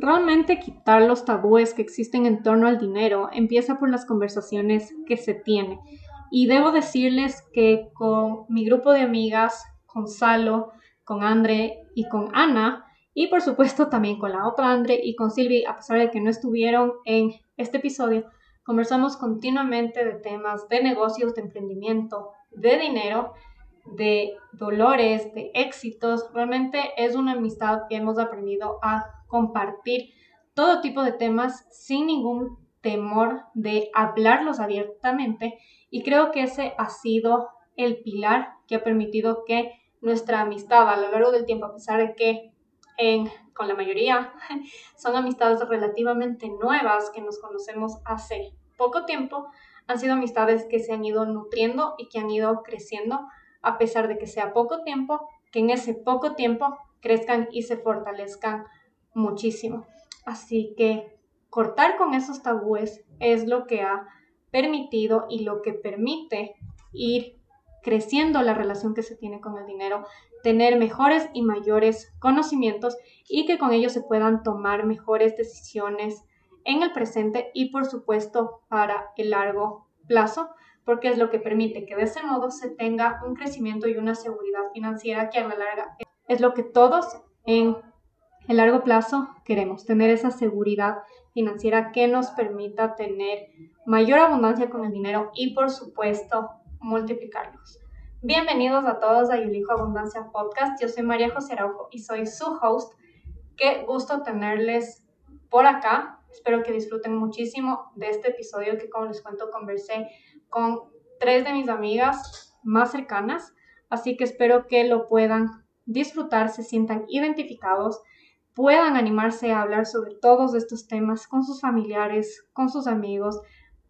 realmente quitar los tabúes que existen en torno al dinero empieza por las conversaciones que se tienen. Y debo decirles que con mi grupo de amigas, con Salo, con Andre y con Ana, y por supuesto también con la otra Andre y con Silvi, a pesar de que no estuvieron en este episodio, conversamos continuamente de temas de negocios, de emprendimiento, de dinero, de dolores, de éxitos. Realmente es una amistad que hemos aprendido a compartir todo tipo de temas sin ningún temor de hablarlos abiertamente. Y creo que ese ha sido el pilar que ha permitido que nuestra amistad a lo largo del tiempo, a pesar de que en, con la mayoría son amistades relativamente nuevas que nos conocemos hace poco tiempo, han sido amistades que se han ido nutriendo y que han ido creciendo a pesar de que sea poco tiempo, que en ese poco tiempo crezcan y se fortalezcan muchísimo. Así que cortar con esos tabúes es lo que ha permitido y lo que permite ir creciendo la relación que se tiene con el dinero, tener mejores y mayores conocimientos y que con ellos se puedan tomar mejores decisiones en el presente y por supuesto para el largo plazo, porque es lo que permite que de ese modo se tenga un crecimiento y una seguridad financiera que a la larga es lo que todos en el largo plazo queremos, tener esa seguridad financiera que nos permita tener mayor abundancia con el dinero y por supuesto multiplicarlos. Bienvenidos a todos a Elijo Abundancia Podcast. Yo soy María José Araujo y soy su host. Qué gusto tenerles por acá. Espero que disfruten muchísimo de este episodio que como les cuento conversé con tres de mis amigas más cercanas. Así que espero que lo puedan disfrutar, se sientan identificados puedan animarse a hablar sobre todos estos temas con sus familiares, con sus amigos,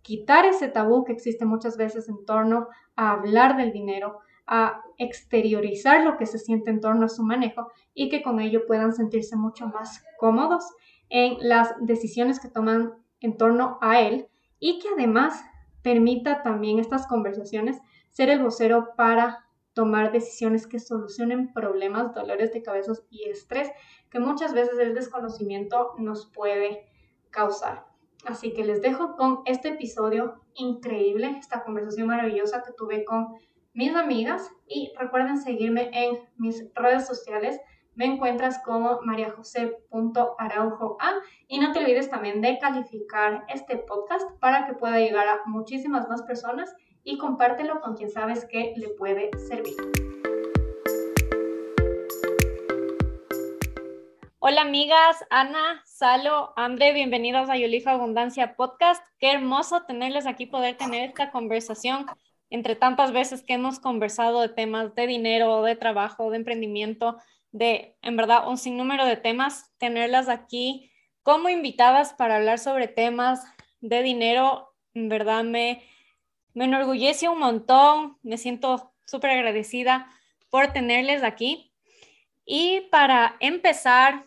quitar ese tabú que existe muchas veces en torno a hablar del dinero, a exteriorizar lo que se siente en torno a su manejo y que con ello puedan sentirse mucho más cómodos en las decisiones que toman en torno a él y que además permita también estas conversaciones ser el vocero para tomar decisiones que solucionen problemas, dolores de cabeza y estrés que muchas veces el desconocimiento nos puede causar. Así que les dejo con este episodio increíble, esta conversación maravillosa que tuve con mis amigas y recuerden seguirme en mis redes sociales. Me encuentras como mariajose.araujoa y no te olvides también de calificar este podcast para que pueda llegar a muchísimas más personas y compártelo con quien sabes que le puede servir. Hola amigas, Ana, Salo, André, bienvenidos a Yolifa Abundancia Podcast. Qué hermoso tenerles aquí, poder tener esta conversación entre tantas veces que hemos conversado de temas de dinero, de trabajo, de emprendimiento, de, en verdad, un sinnúmero de temas, tenerlas aquí como invitadas para hablar sobre temas de dinero, en verdad me, me enorgullece un montón, me siento súper agradecida por tenerles aquí. Y para empezar,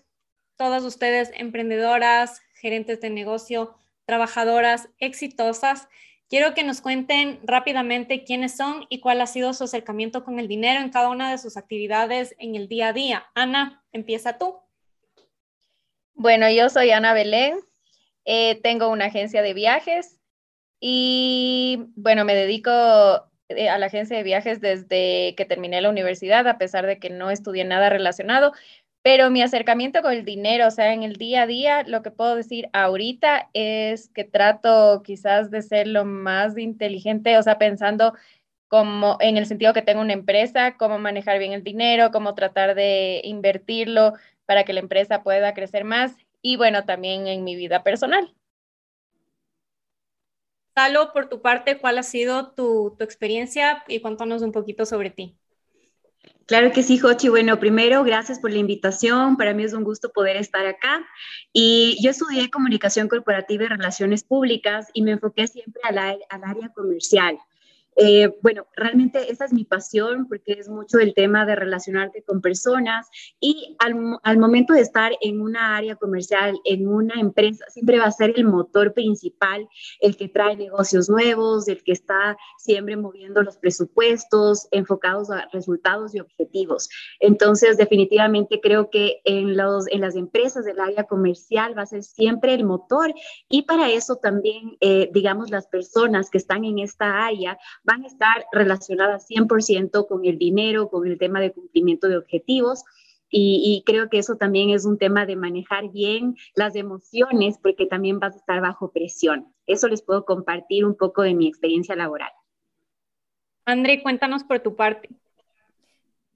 todas ustedes emprendedoras, gerentes de negocio, trabajadoras exitosas, quiero que nos cuenten rápidamente quiénes son y cuál ha sido su acercamiento con el dinero en cada una de sus actividades en el día a día. Ana, empieza tú. Bueno, yo soy Ana Belén, eh, tengo una agencia de viajes y bueno, me dedico eh, a la agencia de viajes desde que terminé la universidad, a pesar de que no estudié nada relacionado, pero mi acercamiento con el dinero, o sea, en el día a día, lo que puedo decir ahorita es que trato quizás de ser lo más inteligente, o sea, pensando como en el sentido que tengo una empresa, cómo manejar bien el dinero, cómo tratar de invertirlo para que la empresa pueda crecer más y bueno, también en mi vida personal. Salo, por tu parte, ¿cuál ha sido tu, experiencia y cuéntanos un poquito sobre ti? Claro que sí, Jochi. Bueno, primero, gracias por la invitación. Para mí es un gusto poder estar acá. Y yo estudié comunicación corporativa y relaciones públicas y me enfoqué siempre al área comercial. Eh, bueno, realmente esa es mi pasión porque es mucho el tema de relacionarte con personas y al, momento de estar en una área comercial, en una empresa, siempre va a ser el motor principal, el que trae negocios nuevos, el que está siempre moviendo los presupuestos, enfocados a resultados y objetivos. Entonces, definitivamente creo que en, los, en las empresas del área comercial va a ser siempre el motor y para eso también, eh, digamos, las personas que están en esta área van a estar relacionadas 100% con el dinero, con el tema de cumplimiento de objetivos. Y, creo que eso también es un tema de manejar bien las emociones, porque también vas a estar bajo presión. Eso les puedo compartir un poco de mi experiencia laboral. André, cuéntanos por tu parte.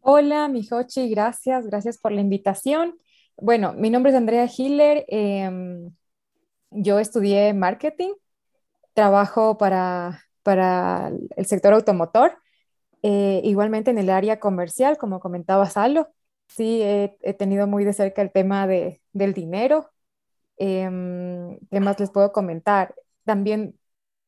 Hola, Mijochi, gracias, gracias por la invitación. Bueno, mi nombre es Andrea Hiller, em, yo estudié marketing, trabajo para, para el sector automotor, eh, igualmente en el área comercial, como comentaba Salo. Sí, he, tenido muy de cerca el tema de, del dinero. Em, ¿Qué más les puedo comentar? También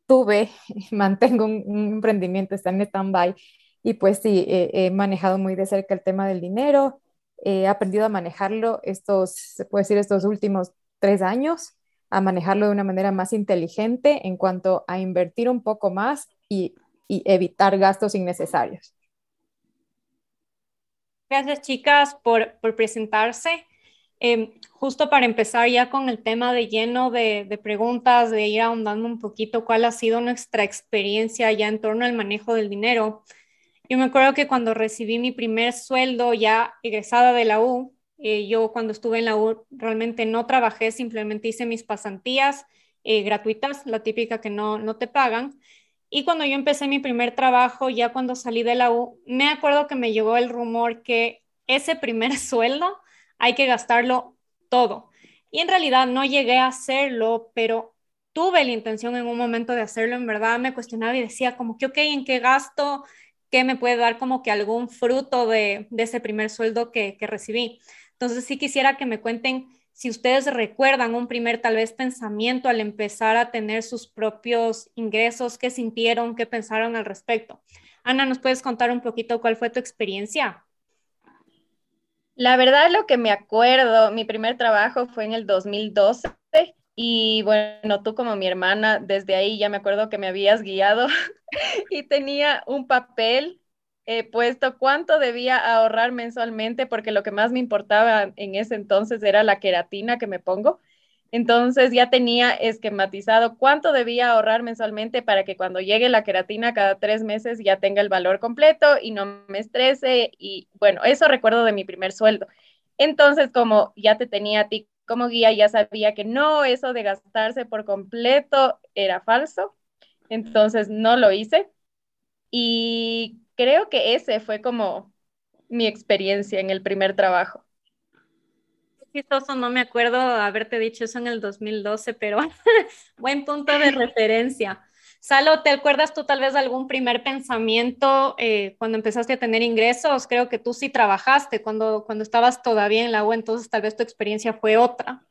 tuve, mantengo un, emprendimiento, está en stand-by, y pues sí, he manejado muy de cerca el tema del dinero, he aprendido a manejarlo estos, se puede decir, estos últimos tres años a manejarlo de una manera más inteligente en cuanto a invertir un poco más y, evitar gastos innecesarios. Gracias, chicas, por, presentarse. Em, justo para empezar ya con el tema de lleno de, de, preguntas, de ir ahondando un poquito cuál ha sido nuestra experiencia ya en torno al manejo del dinero. Yo me acuerdo que cuando recibí mi primer sueldo ya egresada de la U, eh, yo cuando estuve en la U realmente no trabajé, simplemente hice mis pasantías eh, gratuitas, la típica que no, no te pagan. Y cuando yo empecé mi primer trabajo, ya cuando salí de la U, me acuerdo que me llegó el rumor que ese primer sueldo hay que gastarlo todo. Y en realidad no llegué a hacerlo, pero tuve la intención en un momento de hacerlo. En verdad me cuestionaba y decía como que, ok, ¿en qué gasto? ¿Qué me puede dar como que algún fruto de, de ese primer sueldo que, que recibí? Entonces sí quisiera que me cuenten si ustedes recuerdan un primer tal vez pensamiento al empezar a tener sus propios ingresos, qué sintieron, qué pensaron al respecto. Ana, ¿nos puedes contar un poquito cuál fue tu experiencia? La verdad, lo que me acuerdo, mi primer trabajo fue en el 2012 y bueno, tú como mi hermana, desde ahí ya me acuerdo que me habías guiado y tenía un papel he puesto cuánto debía ahorrar mensualmente, porque lo que más me importaba en ese entonces era la queratina que me pongo. Entonces ya tenía esquematizado cuánto debía ahorrar mensualmente para que cuando llegue la queratina cada tres meses ya tenga el valor completo y no me estrese. Y bueno, eso recuerdo de mi primer sueldo. Entonces, como ya te tenía a ti como guía, ya sabía que no, eso de gastarse por completo era falso. Entonces no lo hice. Y creo que ese fue como mi experiencia en el primer trabajo. Chistoso, no me acuerdo haberte dicho eso en el 2012, pero buen punto de referencia. Salo, ¿te acuerdas tú tal vez de algún primer pensamiento eh, cuando empezaste a tener ingresos? Creo que tú sí trabajaste cuando, cuando estabas todavía en la U, entonces tal vez tu experiencia fue otra.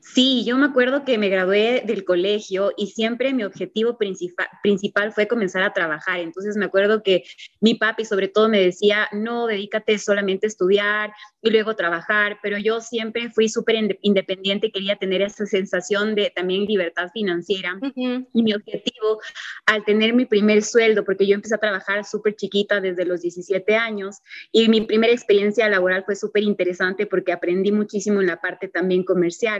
Sí, yo me acuerdo que me gradué del colegio y siempre mi objetivo principal, principal fue comenzar a trabajar. Entonces me acuerdo que mi papi sobre todo me decía, no, dedícate solamente a estudiar y luego trabajar, pero yo siempre fui súper independiente, quería tener esa sensación de también libertad financiera. Y mi objetivo al tener mi primer sueldo, porque yo empecé a trabajar súper chiquita desde los 17 años y mi primera experiencia laboral fue súper interesante porque aprendí muchísimo en la parte también comercial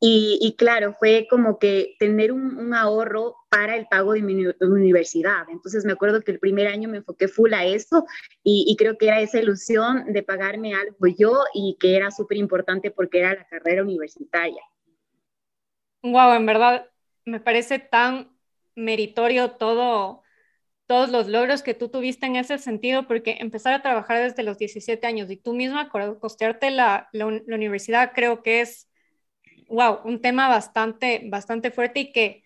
y, claro, fue como que tener un, ahorro para el pago de mi universidad. Entonces me acuerdo que el primer año me enfoqué full a eso y, y creo que era esa ilusión de pagarme algo yo y que era súper importante porque era la carrera universitaria. Wow, en verdad me parece tan meritorio todo, todos los logros que tú tuviste en ese sentido, porque empezar a trabajar desde los 17 años y tú misma costearte la, la, la universidad creo que es wow, un tema bastante, bastante fuerte y que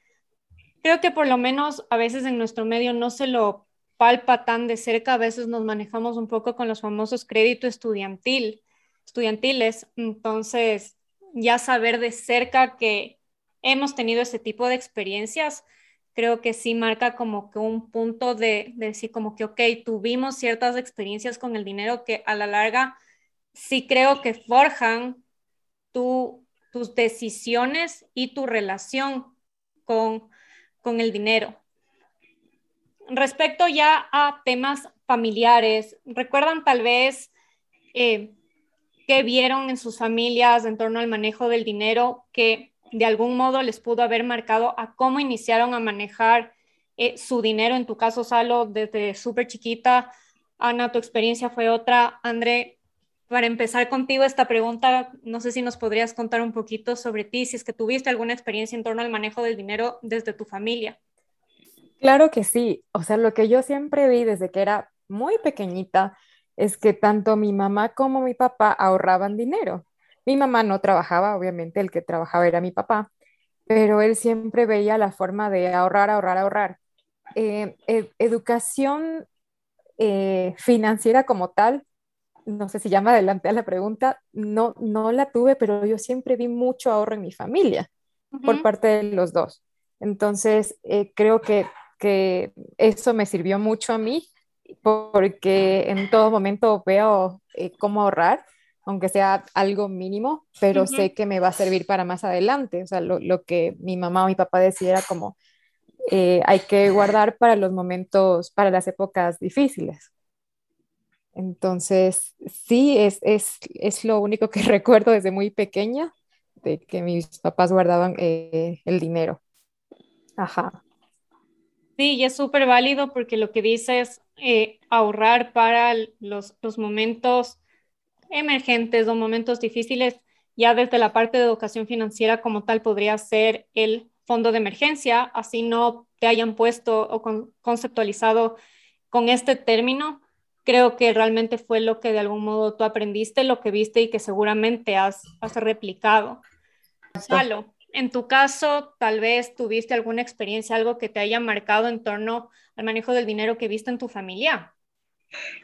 creo que por lo menos a veces en nuestro medio no se lo palpa tan de cerca, a veces nos manejamos un poco con los famosos créditos estudiantil, estudiantiles, entonces ya saber de cerca que hemos tenido ese tipo de experiencias, creo que sí marca como que un punto de, decir como que, ok, tuvimos ciertas experiencias con el dinero que a la larga sí creo que forjan tus decisiones y tu relación con, con el dinero. Respecto ya a temas familiares, ¿recuerdan tal vez eh, qué vieron en sus familias en torno al manejo del dinero que de algún modo les pudo haber marcado a cómo iniciaron a manejar eh, su dinero? En tu caso, Salo, desde súper chiquita. Ana, tu experiencia fue otra. André, para empezar contigo esta pregunta, no sé si nos podrías contar un poquito sobre ti, si es que tuviste alguna experiencia en torno al manejo del dinero desde tu familia. Claro que sí. O sea, lo que yo siempre vi desde que era muy pequeñita es que tanto mi mamá como mi papá ahorraban dinero. Mi mamá no trabajaba, obviamente el que trabajaba era mi papá, pero él siempre veía la forma de ahorrar, ahorrar, ahorrar. Eh, educación eh, financiera como tal, no sé si llama adelante a la pregunta, no, no la tuve, pero yo siempre vi mucho ahorro en mi familia por parte de los dos. Entonces, eh, creo que, que eso me sirvió mucho a mí porque en todo momento veo eh, cómo ahorrar, aunque sea algo mínimo, pero sé que me va a servir para más adelante. O sea, lo, lo que mi mamá o mi papá decía era como, eh, hay que guardar para los momentos, para las épocas difíciles. Entonces, sí, es, es, es lo único que recuerdo desde muy pequeña, de que mis papás guardaban eh, el dinero. Ajá. Sí, y es súper válido porque lo que dice es eh, ahorrar para los, los, momentos emergentes o momentos difíciles, ya desde la parte de educación financiera como tal podría ser el fondo de emergencia, así no te hayan puesto o conceptualizado con este término. Creo que realmente fue lo que de algún modo tú aprendiste, lo que viste y que seguramente has, has replicado. Salo, en tu caso, tal vez tuviste alguna experiencia, algo que te haya marcado en torno al manejo del dinero que viste en tu familia.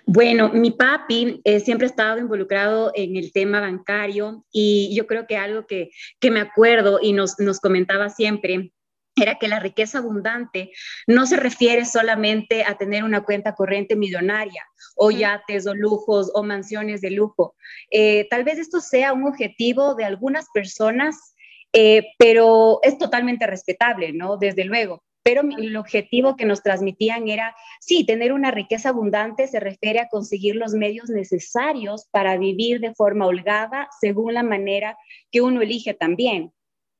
Bueno, mi papi eh, siempre ha estado involucrado en el tema bancario y yo creo que algo que, que me acuerdo y nos, nos comentaba siempre era que la riqueza abundante no se refiere solamente a tener una cuenta corriente millonaria o yates o lujos o mansiones de lujo. Eh, tal vez esto sea un objetivo de algunas personas eh, pero es totalmente respetable, ¿no? Desde luego. Pero el objetivo que nos transmitían era, sí, tener una riqueza abundante se refiere a conseguir los medios necesarios para vivir de forma holgada según la manera que uno elige también.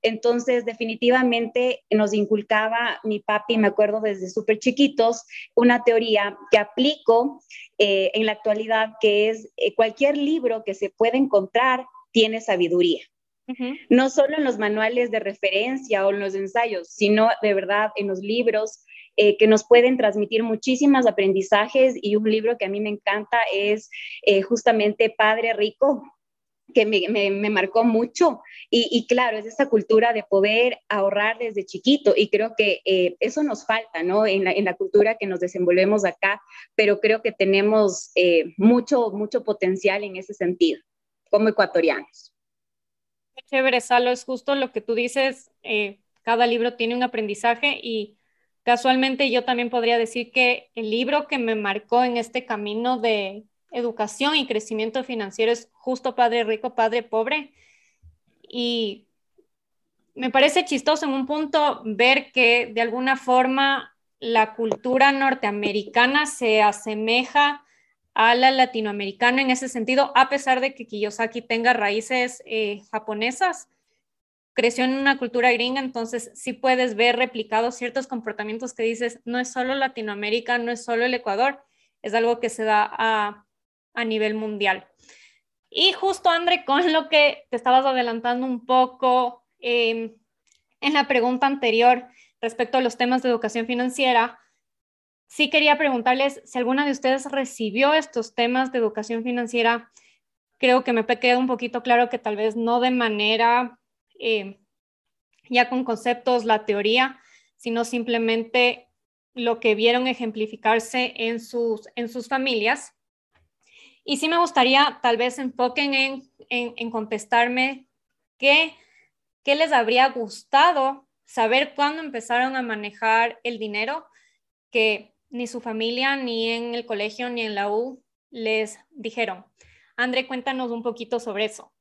Entonces, definitivamente nos inculcaba mi papi, me acuerdo desde súper chiquitos, una teoría que aplico eh, en la actualidad, que es eh, cualquier libro que se pueda encontrar tiene sabiduría. No solo en los manuales de referencia o en los ensayos, sino de verdad en los libros eh, que nos pueden transmitir muchísimos aprendizajes. Y un libro que a mí me encanta es eh, justamente Padre Rico, que me, marcó mucho. Y, claro, es esa cultura de poder ahorrar desde chiquito y creo que eh, eso nos falta, ¿no? En la, en la, cultura que nos desenvolvemos acá, pero creo que tenemos mucho, mucho potencial en ese sentido como ecuatorianos chévere, Salo, es justo lo que tú dices, eh, cada libro tiene un aprendizaje y casualmente yo también podría decir que el libro que me marcó en este camino de educación y crecimiento financiero es justo Padre Rico, Padre Pobre. Y me parece chistoso en un punto ver que de alguna forma la cultura norteamericana se asemeja a la latinoamericana en ese sentido, a pesar de que Kiyosaki tenga raíces eh, japonesas, creció en una cultura gringa, entonces sí puedes ver replicados ciertos comportamientos que dices, no es solo Latinoamérica, no es solo el Ecuador, es algo que se da a, nivel mundial. Y justo, André, con lo que te estabas adelantando un poco em, en la pregunta anterior respecto a los temas de educación financiera, sí quería preguntarles si alguna de ustedes recibió estos temas de educación financiera. Creo que me queda un poquito claro que tal vez no de manera eh, ya con conceptos, la teoría, sino simplemente lo que vieron ejemplificarse en sus, en sus familias. Y sí me gustaría tal vez enfoquen en, en, contestarme qué, qué les habría gustado saber cuándo empezaron a manejar el dinero que ni su familia, ni en el colegio, ni en la U les dijeron. André, cuéntanos un poquito sobre eso.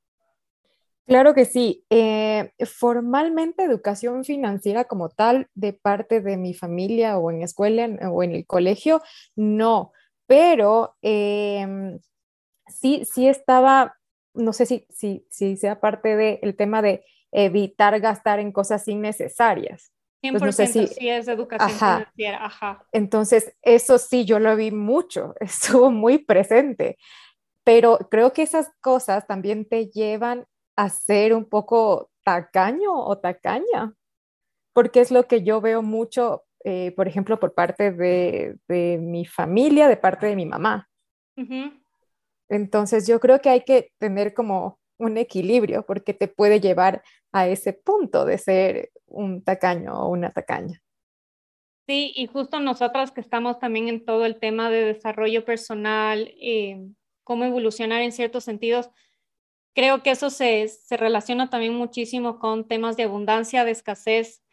Claro que sí. Eh, formalmente educación financiera como tal de parte de mi familia o en escuela o en el colegio, no. Pero em, sí, sí estaba, no sé si, si, si sea parte del tema de evitar gastar en cosas innecesarias. 100% pues sí es educación financiera, ajá. Entonces, eso sí, yo lo vi mucho, estuvo muy presente, pero creo que esas cosas también te llevan a ser un poco tacaño o tacaña, porque es lo que yo veo mucho, eh, por ejemplo, por parte de, de, mi familia, de parte de mi mamá. Entonces, yo creo que hay que tener como un equilibrio, porque te puede llevar a ese punto de ser un tacaño o una tacaña. Sí, y justo nosotras que estamos también en todo el tema de desarrollo personal, eh, cómo evolucionar en ciertos sentidos, creo que eso se, se relaciona también muchísimo con temas de abundancia, de escasez.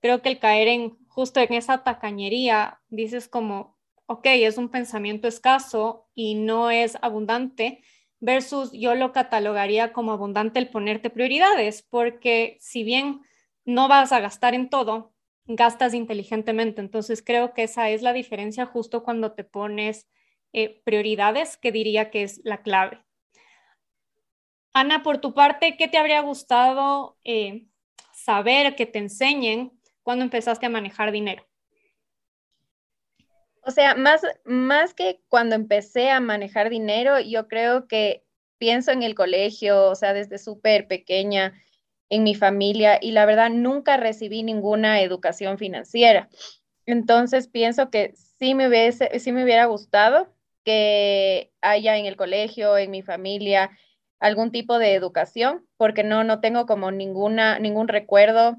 Creo que el caer en justo en esa tacañería, dices como, ok, es un pensamiento escaso y no es abundante, versus yo lo catalogaría como abundante el ponerte prioridades, porque si bien no vas a gastar en todo, gastas inteligentemente. Entonces creo que esa es la diferencia justo cuando te pones eh, prioridades, que diría que es la clave. Ana, por tu parte, ¿qué te habría gustado eh, saber que te enseñen cuando empezaste a manejar dinero? O sea, más, más que cuando empecé a manejar dinero, yo creo que pienso en el colegio, o sea, desde súper pequeña, en mi familia, y la verdad nunca recibí ninguna educación financiera. Entonces pienso que sí me, hubiese, sí me hubiera gustado que haya en el colegio, en mi familia, algún tipo de educación, porque no, no tengo como ninguna, ningún recuerdo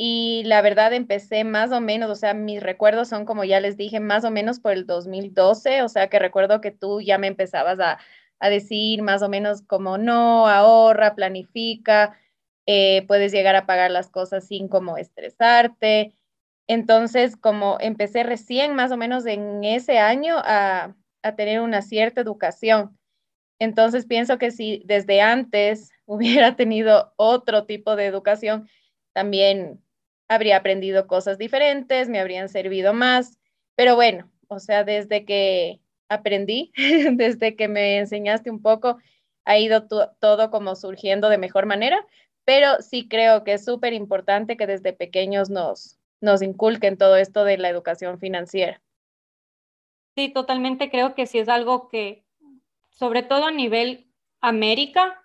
y la verdad empecé más o menos, o sea, mis recuerdos son como ya les dije, más o menos por el 2012, o sea, que recuerdo que tú ya me empezabas a, decir más o menos como no, ahorra, planifica, eh, puedes llegar a pagar las cosas sin como estresarte. Entonces, como empecé recién más o menos en ese año a, a tener una cierta educación. Entonces, pienso que si desde antes hubiera tenido otro tipo de educación, también habría aprendido cosas diferentes, me habrían servido más, pero bueno, o sea, desde que aprendí, desde que me enseñaste un poco, ha ido todo como surgiendo de mejor manera, pero sí creo que es súper importante que desde pequeños nos, nos inculquen todo esto de la educación financiera. Sí, totalmente creo que sí es algo que, sobre todo a nivel América,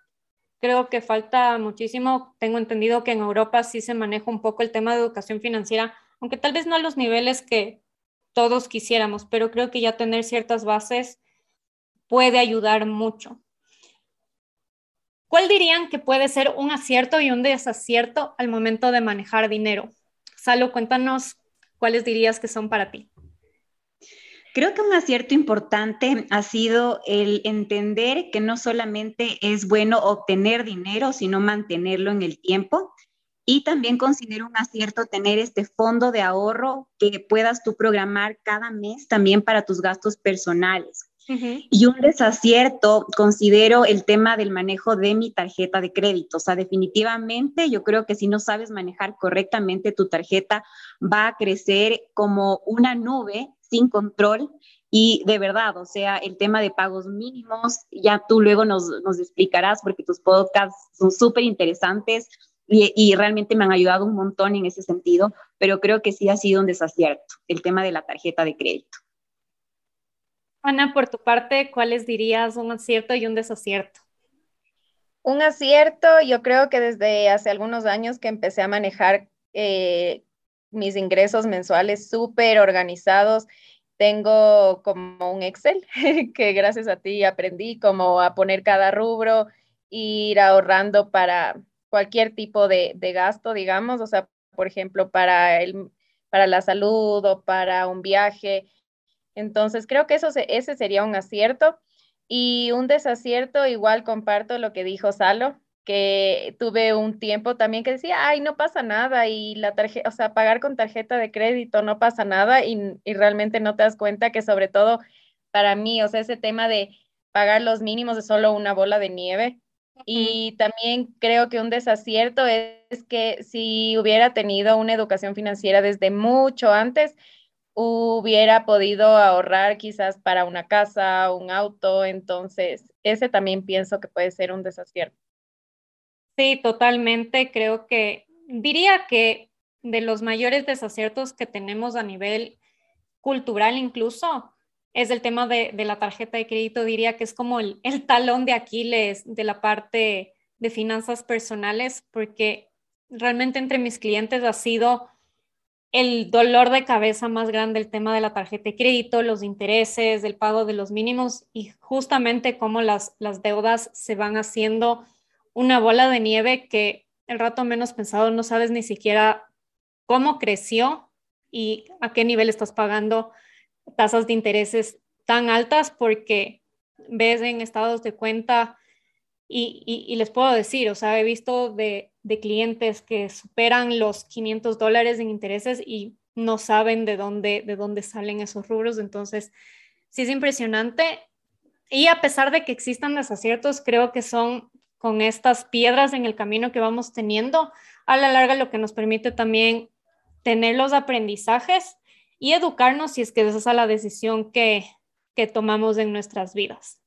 Creo que falta muchísimo. Tengo entendido que en Europa sí se maneja un poco el tema de educación financiera, aunque tal vez no a los niveles que todos quisiéramos, pero creo que ya tener ciertas bases puede ayudar mucho. ¿Cuál dirían que puede ser un acierto y un desacierto al momento de manejar dinero? Salo, cuéntanos cuáles dirías que son para ti. Creo que un acierto importante ha sido el entender que no solamente es bueno obtener dinero, sino mantenerlo en el tiempo. Y también considero un acierto tener este fondo de ahorro que puedas tú programar cada mes también para tus gastos personales. Y un desacierto, considero el tema del manejo de mi tarjeta de crédito. O sea, definitivamente yo creo que si no sabes manejar correctamente tu tarjeta, va a crecer como una nube sin control y de verdad, o sea, el tema de pagos mínimos, ya tú luego nos, nos explicarás porque tus podcasts son súper interesantes y, y, realmente me han ayudado un montón en ese sentido, pero creo que sí ha sido un desacierto el tema de la tarjeta de crédito. Ana, por tu parte, ¿cuáles dirías un acierto y un desacierto? Un acierto, yo creo que desde hace algunos años que empecé a manejar eh, mis ingresos mensuales súper organizados. Tengo como un Excel que gracias a ti aprendí como a poner cada rubro, ir ahorrando para cualquier tipo de, gasto, digamos, o sea, por ejemplo, para, el, para la salud o para un viaje. Entonces, creo que eso ese sería un acierto. Y un desacierto, igual comparto lo que dijo Salo. Que tuve un tiempo también que decía, ay, no pasa nada y la tarjeta, o sea, pagar con tarjeta de crédito no pasa nada y, y realmente no te das cuenta que sobre todo para mí, o sea, ese tema de pagar los mínimos es solo una bola de nieve. Y también creo que un desacierto es que si hubiera tenido una educación financiera desde mucho antes, hubiera podido ahorrar quizás para una casa, un auto. Entonces, ese también pienso que puede ser un desacierto. Sí, totalmente. Creo que diría que de los mayores desaciertos que tenemos a nivel cultural incluso es el tema de, la tarjeta de crédito. Diría que es como el, el talón de Aquiles de la parte de finanzas personales, porque realmente entre mis clientes ha sido el dolor de cabeza más grande el tema de la tarjeta de crédito, los intereses, el pago de los mínimos y justamente cómo las, las deudas se van haciendo una bola de nieve que el rato menos pensado no sabes ni siquiera cómo creció y a qué nivel estás pagando tasas de intereses tan altas porque ves en estados de cuenta y, les puedo decir, o sea, he visto de, de, clientes que superan los 500 dólares en intereses y no saben de dónde, de dónde salen esos rubros. Entonces, sí es impresionante. Y a pesar de que existan desaciertos, creo que son con estas piedras en el camino que vamos teniendo, a la larga lo que nos permite también tener los aprendizajes y educarnos si es que esa es la decisión que, que tomamos en nuestras vidas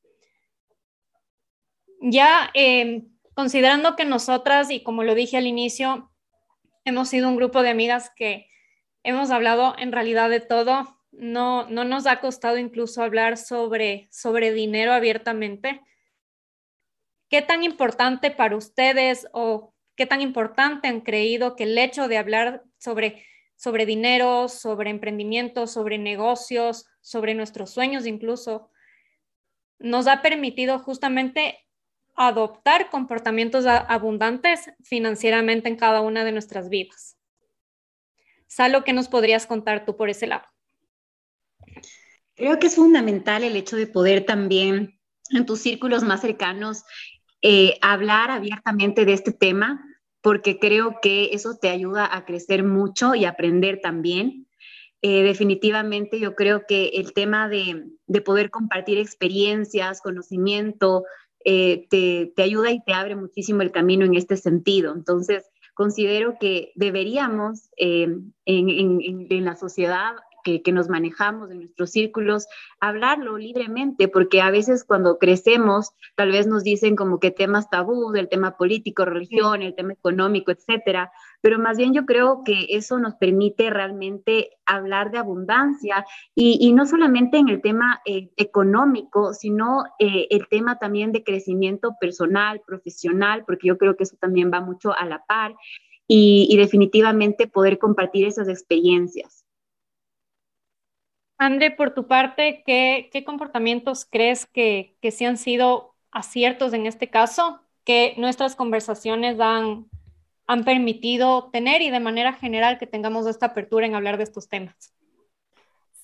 ya em, considerando que nosotras, y como lo dije al inicio, hemos sido un grupo de amigas que hemos hablado en realidad de todo, no, no nos ha costado incluso hablar sobre, sobre dinero abiertamente. ¿Qué tan importante para ustedes o qué tan importante han creído que el hecho de hablar sobre, sobre dinero, sobre emprendimiento, sobre negocios, sobre nuestros sueños incluso, nos ha permitido justamente adoptar comportamientos abundantes financieramente en cada una de nuestras vidas. Salo, ¿qué nos podrías contar tú por ese lado? Creo que es fundamental el hecho de poder también en tus círculos más cercanos eh, hablar abiertamente de este tema, porque creo que eso te ayuda a crecer mucho y aprender también. Eh, definitivamente yo creo que el tema de, de poder compartir experiencias, conocimiento, eh, te, ayuda y te abre muchísimo el camino en este sentido. Entonces, considero que deberíamos eh, en, la sociedad que, nos manejamos en nuestros círculos, hablarlo libremente, porque a veces cuando crecemos, tal vez nos dicen como que temas tabú, el tema político, religión, el tema económico, etcétera, pero más bien yo creo que eso nos permite realmente hablar de abundancia y, no solamente en el tema eh, económico, sino eh, el tema también de crecimiento personal, profesional, porque yo creo que eso también va mucho a la par y, y definitivamente poder compartir esas experiencias. André, por tu parte, ¿qué, comportamientos crees que, que sí han sido aciertos en este caso que nuestras conversaciones han, han permitido tener y de manera general que tengamos esta apertura en hablar de estos temas?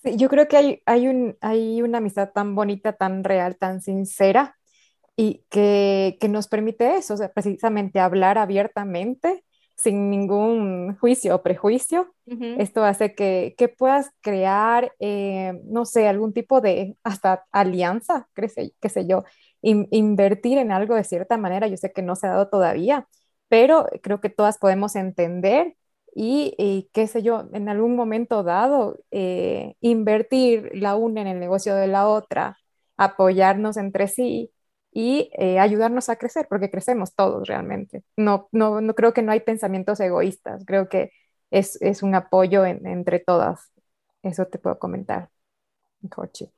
yo creo que hay, hay, un, hay una amistad tan bonita, tan real, tan sincera y que, que nos permite eso, o sea, precisamente hablar abiertamente sin ningún juicio o prejuicio. Esto hace que, que puedas crear, eh, no sé, algún tipo de hasta alianza, qué sé, yo, invertir en algo de cierta manera. Yo sé que no se ha dado todavía, pero creo que todas podemos entender y, qué sé yo, en algún momento dado, eh, invertir la una en el negocio de la otra, apoyarnos entre sí y eh, ayudarnos a crecer, porque crecemos todos realmente. No, no, no creo que no hay pensamientos egoístas, creo que es, es un apoyo entre todas. Eso te puedo comentar, Jorge.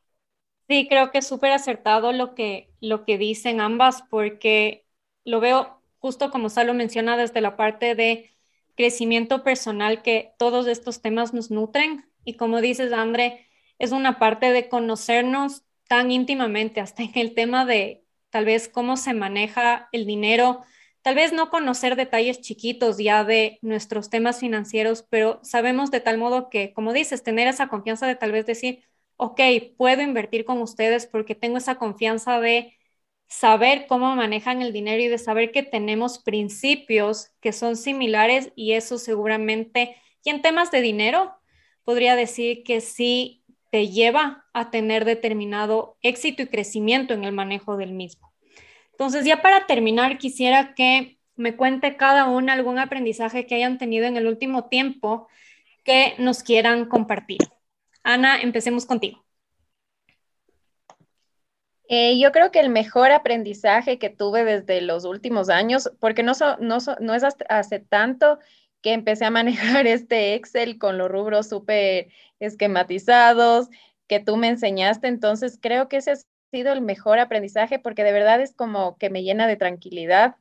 Sí, creo que es súper acertado lo que, lo que dicen ambas, porque lo veo justo como Salo menciona desde la parte de crecimiento personal, que todos estos temas nos nutren. Y como dices, André, es una parte de conocernos tan íntimamente, hasta en el tema de tal vez cómo se maneja el dinero, tal vez no conocer detalles chiquitos ya de nuestros temas financieros, pero sabemos de tal modo que, como dices, tener esa confianza de tal vez decir, ok, puedo invertir con ustedes porque tengo esa confianza de saber cómo manejan el dinero y de saber que tenemos principios que son similares y eso seguramente, y en temas de dinero, podría decir que sí te lleva a tener determinado éxito y crecimiento en el manejo del mismo. Entonces, ya para terminar, quisiera que me cuente cada una algún aprendizaje que hayan tenido en el último tiempo que nos quieran compartir. Ana, empecemos contigo. Eh, yo creo que el mejor aprendizaje que tuve desde los últimos años, porque no, es hace tanto que empecé a manejar este Excel con los rubros súper esquematizados que tú me enseñaste, entonces creo que ese ha sido el mejor aprendizaje porque de verdad es como que me llena de tranquilidad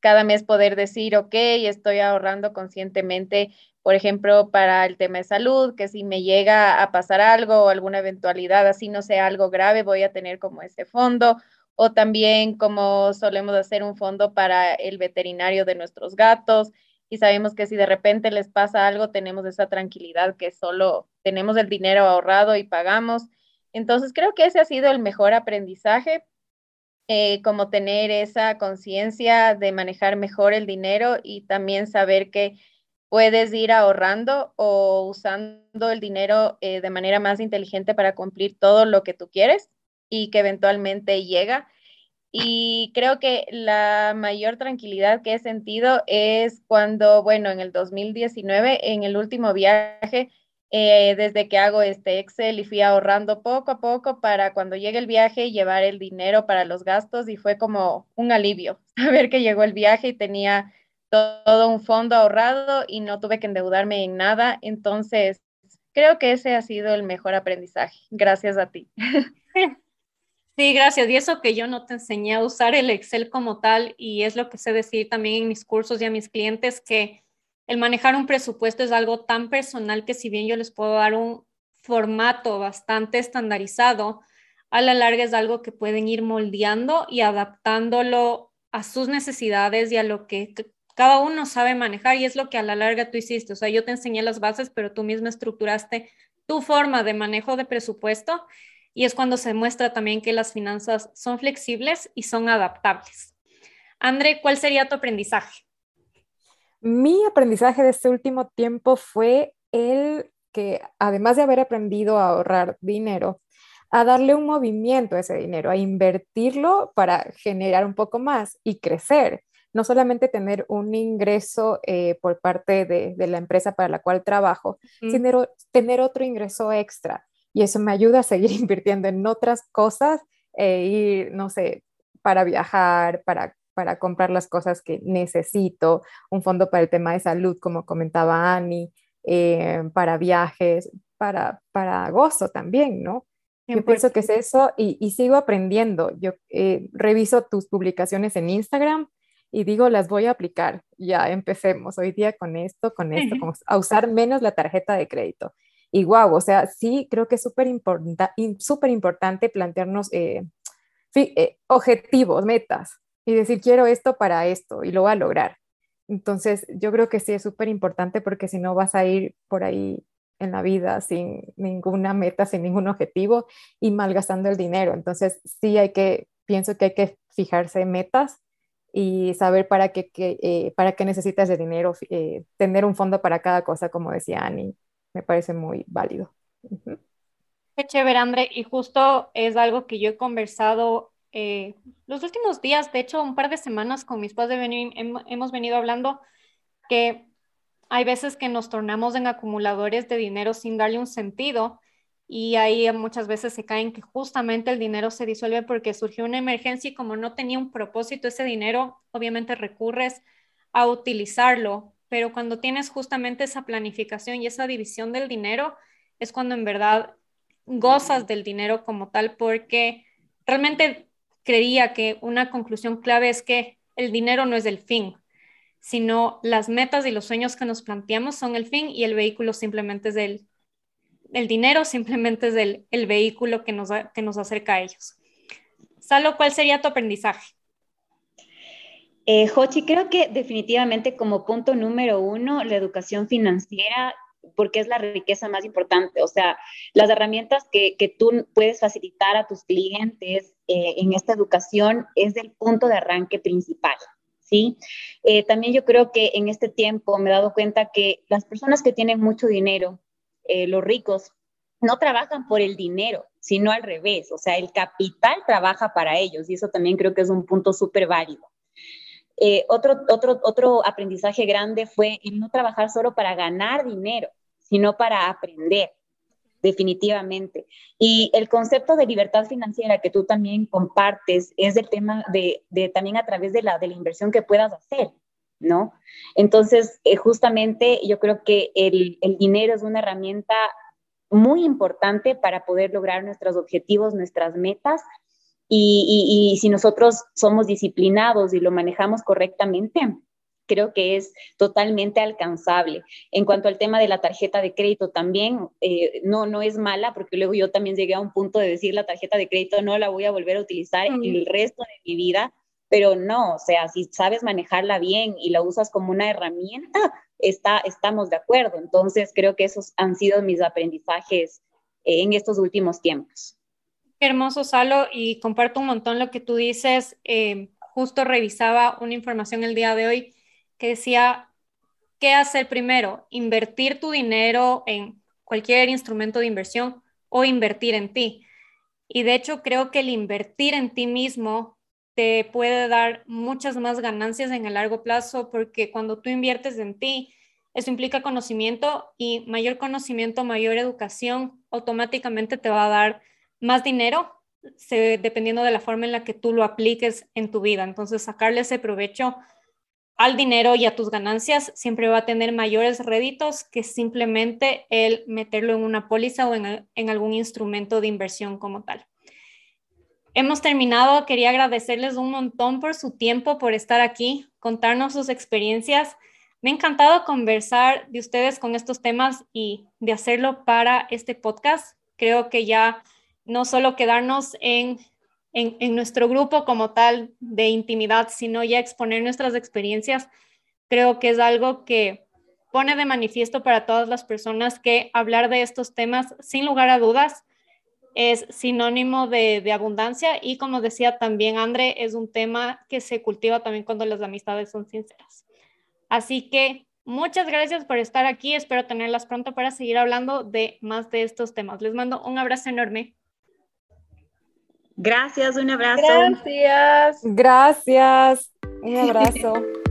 cada mes poder decir, ok, estoy ahorrando conscientemente por ejemplo, para el tema de salud, que si me llega a pasar algo o alguna eventualidad, así no sea algo grave, voy a tener como ese fondo. O también como solemos hacer un fondo para el veterinario de nuestros gatos y sabemos que si de repente les pasa algo, tenemos esa tranquilidad que solo tenemos el dinero ahorrado y pagamos. Entonces creo que ese ha sido el mejor aprendizaje, eh, como tener esa conciencia de manejar mejor el dinero y también saber que puedes ir ahorrando o usando el dinero eh, de manera más inteligente para cumplir todo lo que tú quieres y que eventualmente llega. Y creo que la mayor tranquilidad que he sentido es cuando, bueno, en el 2019, en el último viaje, eh, desde que hago este Excel y fui ahorrando poco a poco para cuando llegue el viaje llevar el dinero para los gastos y fue como un alivio saber que llegó el viaje y tenía todo un fondo ahorrado y no tuve que endeudarme en nada. Entonces, creo que ese ha sido el mejor aprendizaje. Gracias a ti. Sí, gracias. Y eso que yo no te enseñé a usar el Excel como tal, y es lo que sé decir también en mis cursos y a mis clientes, que el manejar un presupuesto es algo tan personal que si bien yo les puedo dar un formato bastante estandarizado, a la larga es algo que pueden ir moldeando y adaptándolo a sus necesidades y a lo que cada uno sabe manejar y es lo que a la larga tú hiciste. O sea, yo te enseñé las bases, pero tú misma estructuraste tu forma de manejo de presupuesto y es cuando se muestra también que las finanzas son flexibles y son adaptables. André, ¿cuál sería tu aprendizaje? Mi aprendizaje de este último tiempo fue el que, además de haber aprendido a ahorrar dinero, a darle un movimiento a ese dinero, a invertirlo para generar un poco más y crecer no solamente tener un ingreso eh, por parte de, la empresa para la cual trabajo, sino tener otro ingreso extra. Y eso me ayuda a seguir invirtiendo en otras cosas e no sé, para viajar, para, para comprar las cosas que necesito, un fondo para el tema de salud, como comentaba Ani, eh, para viajes, para, para gozo también, ¿no? Yo pienso que es eso y, sigo aprendiendo. Yo eh, reviso tus publicaciones en Instagram y digo, las voy a aplicar. Ya empecemos hoy día con esto, con esto, a usar menos la tarjeta de crédito. Y wow, o sea, sí creo que es súper importante plantearnos eh, eh, objetivos, metas y decir, quiero esto para esto y lo voy a lograr. Entonces, yo creo que sí es súper importante porque si no vas a ir por ahí en la vida sin ninguna meta, sin ningún objetivo y malgastando el dinero. Entonces, sí hay que, pienso que hay que fijarse metas y saber para qué, eh, para qué necesitas de dinero, tener un fondo para cada cosa, como decía Ani, me parece muy válido. Qué chévere, André, y justo es algo que yo he conversado eh, los últimos días, de hecho, un par de semanas con mis padres hemos venido hablando que hay veces que nos tornamos en acumuladores de dinero sin darle un sentido y ahí muchas veces se caen que justamente el dinero se disuelve porque surgió una emergencia y como no tenía un propósito ese dinero, obviamente recurres a utilizarlo, pero cuando tienes justamente esa planificación y esa división del dinero, es cuando en verdad gozas del dinero como tal, porque realmente creía que una conclusión clave es que el dinero no es el fin, sino las metas y los sueños que nos planteamos son el fin y el vehículo simplemente es el el dinero simplemente es el, vehículo que nos, que nos acerca a ellos. Salo, ¿cuál sería tu aprendizaje? Eh, Jochi, creo que definitivamente como punto número uno, la educación financiera porque es la riqueza más importante. O sea, las herramientas que, que tú puedes facilitar a tus clientes eh, en esta educación es el punto de arranque principal. ¿sí? Eh, también yo creo que en este tiempo me he dado cuenta que las personas que tienen mucho dinero, eh, los ricos, no trabajan por el dinero, sino al revés, o sea, el capital trabaja para ellos y eso también creo que es un punto súper válido. Eh, otro, otro, otro aprendizaje grande fue no trabajar solo para ganar dinero, sino para aprender, definitivamente. Y el concepto de libertad financiera que tú también compartes es el tema de, de también a través de la, de la inversión que puedas hacer, ¿no? Entonces, eh, justamente yo creo que el, el dinero es una herramienta muy importante para poder lograr nuestros objetivos, nuestras metas. Y, y, si nosotros somos disciplinados y lo manejamos correctamente, creo que es totalmente alcanzable. En cuanto al tema de la tarjeta de crédito también, eh, no, no es mala, porque luego yo también llegué a un punto de decir la tarjeta de crédito no la voy a volver a utilizar en el resto de mi vida, pero no, o sea, si sabes manejarla bien y la usas como una herramienta, está, estamos de acuerdo. Entonces, creo que esos han sido mis aprendizajes eh, en estos últimos tiempos. Qué hermoso, Salo, y comparto un montón lo que tú dices. Eh, justo revisaba una información el día de hoy que decía, ¿qué hacer primero? ¿Invertir tu dinero en cualquier instrumento de inversión o invertir en ti? Y de hecho creo que el invertir en ti mismo te puede dar muchas más ganancias en el largo plazo porque cuando tú inviertes en ti, eso implica conocimiento y mayor conocimiento, mayor educación, automáticamente te va a dar más dinero dependiendo de la forma en la que tú lo apliques en tu vida. Entonces, sacarle ese provecho al dinero y a tus ganancias siempre va a tener mayores réditos que simplemente el meterlo en una póliza o en, en algún instrumento de inversión como tal. Hemos terminado. Quería agradecerles un montón por su tiempo, por estar aquí, contarnos sus experiencias. Me ha encantado conversar de ustedes con estos temas y de hacerlo para este podcast. Creo que ya no solo quedarnos en en, nuestro grupo como tal de intimidad, sino ya exponer nuestras experiencias, creo que es algo que pone de manifiesto para todas las personas que hablar de estos temas, sin lugar a dudas, es sinónimo de, de, abundancia y como decía también André, es un tema que se cultiva también cuando las amistades son sinceras. Así que muchas gracias por estar aquí, espero tenerlas pronto para seguir hablando de más de estos temas. Les mando un abrazo enorme. Gracias, un abrazo. Gracias. Gracias, un abrazo.